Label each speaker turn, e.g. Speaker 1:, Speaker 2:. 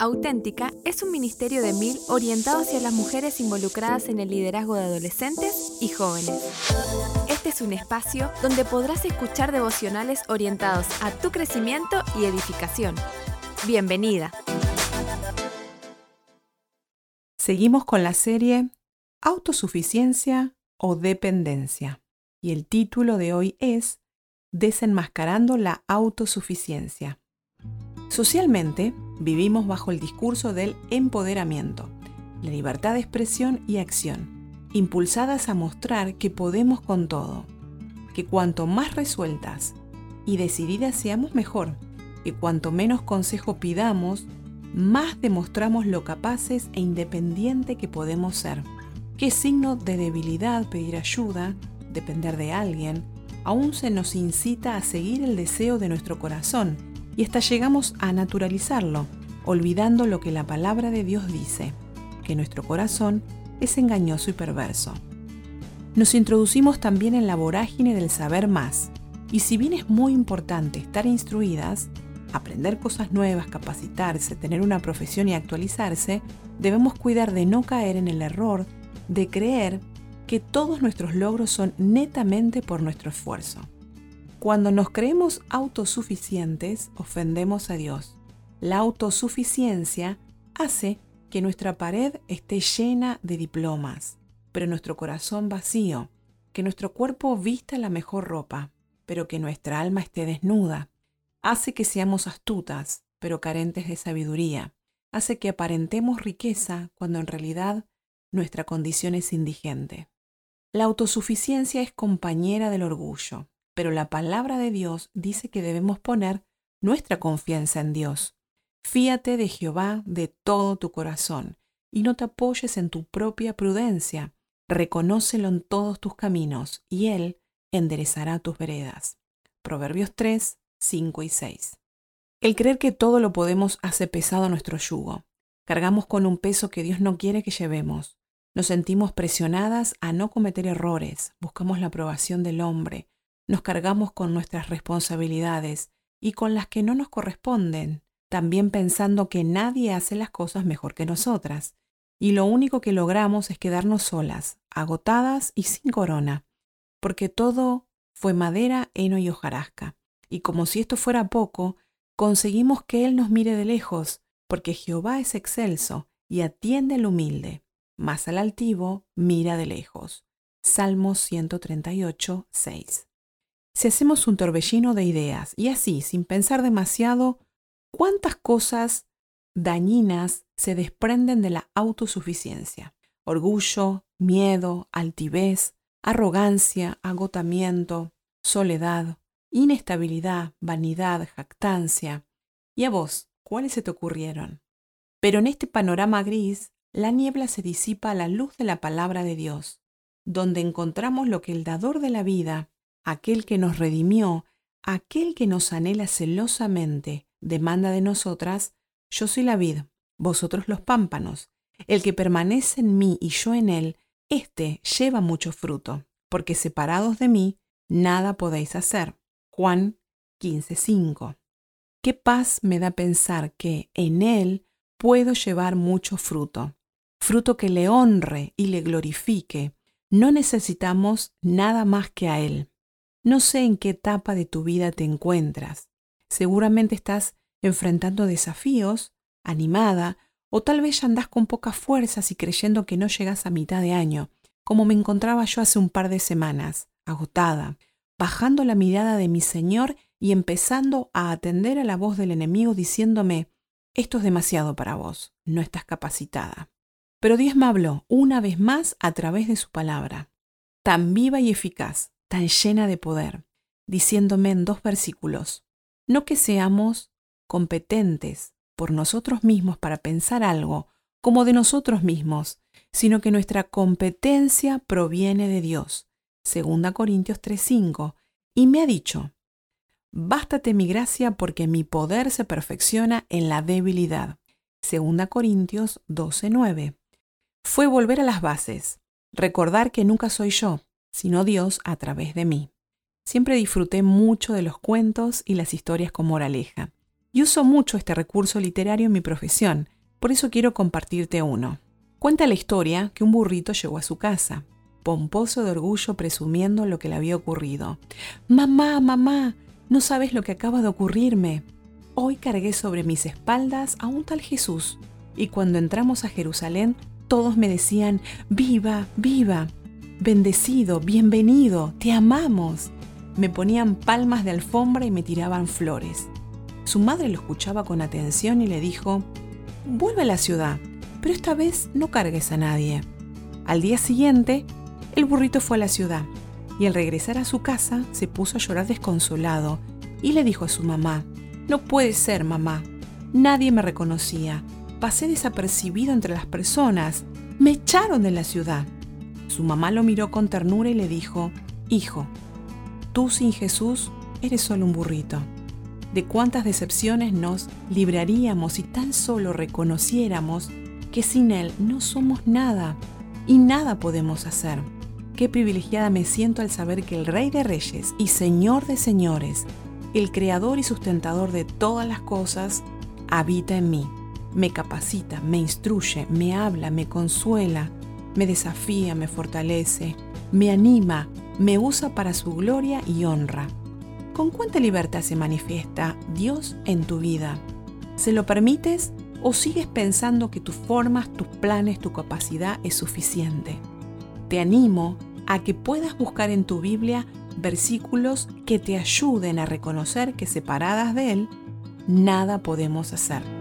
Speaker 1: Auténtica es un ministerio de mil orientado hacia las mujeres involucradas en el liderazgo de adolescentes y jóvenes. Este es un espacio donde podrás escuchar devocionales orientados a tu crecimiento y edificación. Bienvenida.
Speaker 2: Seguimos con la serie Autosuficiencia o Dependencia. Y el título de hoy es Desenmascarando la autosuficiencia. Socialmente, vivimos bajo el discurso del empoderamiento, la libertad de expresión y acción, impulsadas a mostrar que podemos con todo, que cuanto más resueltas y decididas seamos mejor, que cuanto menos consejo pidamos, más demostramos lo capaces e independiente que podemos ser. ¿Qué signo de debilidad pedir ayuda, depender de alguien? Aún se nos incita a seguir el deseo de nuestro corazón y hasta llegamos a naturalizarlo, olvidando lo que la palabra de Dios dice, que nuestro corazón es engañoso y perverso. Nos introducimos también en la vorágine del saber más, y si bien es muy importante estar instruidas, aprender cosas nuevas, capacitarse, tener una profesión y actualizarse, debemos cuidar de no caer en el error de creer que todos nuestros logros son netamente por nuestro esfuerzo. Cuando nos creemos autosuficientes, ofendemos a Dios. La autosuficiencia hace que nuestra pared esté llena de diplomas, pero nuestro corazón vacío, que nuestro cuerpo vista la mejor ropa, pero que nuestra alma esté desnuda. Hace que seamos astutas, pero carentes de sabiduría. Hace que aparentemos riqueza cuando en realidad nuestra condición es indigente. La autosuficiencia es compañera del orgullo pero la palabra de Dios dice que debemos poner nuestra confianza en Dios. Fíate de Jehová de todo tu corazón y no te apoyes en tu propia prudencia. Reconócelo en todos tus caminos y Él enderezará tus veredas. Proverbios 3, 5 y 6. El creer que todo lo podemos hace pesado nuestro yugo. Cargamos con un peso que Dios no quiere que llevemos. Nos sentimos presionadas a no cometer errores. Buscamos la aprobación del hombre nos cargamos con nuestras responsabilidades y con las que no nos corresponden, también pensando que nadie hace las cosas mejor que nosotras, y lo único que logramos es quedarnos solas, agotadas y sin corona, porque todo fue madera, heno y hojarasca, y como si esto fuera poco, conseguimos que Él nos mire de lejos, porque Jehová es excelso y atiende al humilde, mas al altivo mira de lejos. Salmos 138, 6 si hacemos un torbellino de ideas y así, sin pensar demasiado, cuántas cosas dañinas se desprenden de la autosuficiencia. Orgullo, miedo, altivez, arrogancia, agotamiento, soledad, inestabilidad, vanidad, jactancia. ¿Y a vos, cuáles se te ocurrieron? Pero en este panorama gris, la niebla se disipa a la luz de la palabra de Dios, donde encontramos lo que el dador de la vida aquel que nos redimió, aquel que nos anhela celosamente, demanda de nosotras, yo soy la vid, vosotros los pámpanos. El que permanece en mí y yo en él, éste lleva mucho fruto, porque separados de mí, nada podéis hacer. Juan 15:5. Qué paz me da pensar que en él puedo llevar mucho fruto, fruto que le honre y le glorifique. No necesitamos nada más que a él. No sé en qué etapa de tu vida te encuentras. Seguramente estás enfrentando desafíos, animada, o tal vez ya andás con pocas fuerzas y creyendo que no llegas a mitad de año, como me encontraba yo hace un par de semanas, agotada, bajando la mirada de mi Señor y empezando a atender a la voz del enemigo diciéndome, esto es demasiado para vos, no estás capacitada. Pero Dios me habló una vez más a través de su palabra, tan viva y eficaz, tan llena de poder, diciéndome en dos versículos, no que seamos competentes por nosotros mismos para pensar algo como de nosotros mismos, sino que nuestra competencia proviene de Dios. 2 Corintios 3:5, y me ha dicho, Bástate mi gracia porque mi poder se perfecciona en la debilidad. 2 Corintios 12:9. Fue volver a las bases, recordar que nunca soy yo, sino Dios a través de mí. Siempre disfruté mucho de los cuentos y las historias con moraleja. y uso mucho este recurso literario en mi profesión, por eso quiero compartirte uno. Cuenta la historia que un burrito llegó a su casa, pomposo de orgullo presumiendo lo que le había ocurrido. Mamá, mamá, no sabes lo que acaba de ocurrirme. Hoy cargué sobre mis espaldas a un tal Jesús, y cuando entramos a Jerusalén todos me decían, viva, viva, bendecido, bienvenido, te amamos. Me ponían palmas de alfombra y me tiraban flores. Su madre lo escuchaba con atención y le dijo, vuelve a la ciudad, pero esta vez no cargues a nadie. Al día siguiente, el burrito fue a la ciudad y al regresar a su casa se puso a llorar desconsolado y le dijo a su mamá, no puede ser, mamá, nadie me reconocía, pasé desapercibido entre las personas, me echaron de la ciudad. Su mamá lo miró con ternura y le dijo, Hijo, tú sin Jesús eres solo un burrito. De cuántas decepciones nos libraríamos si tan solo reconociéramos que sin Él no somos nada y nada podemos hacer. Qué privilegiada me siento al saber que el Rey de Reyes y Señor de Señores, el Creador y sustentador de todas las cosas, habita en mí me capacita, me instruye, me habla, me consuela, me desafía, me fortalece, me anima, me usa para su gloria y honra. ¿Con cuánta libertad se manifiesta Dios en tu vida? ¿Se lo permites o sigues pensando que tus formas, tus planes, tu capacidad es suficiente? Te animo a que puedas buscar en tu Biblia versículos que te ayuden a reconocer que separadas de Él, nada podemos hacer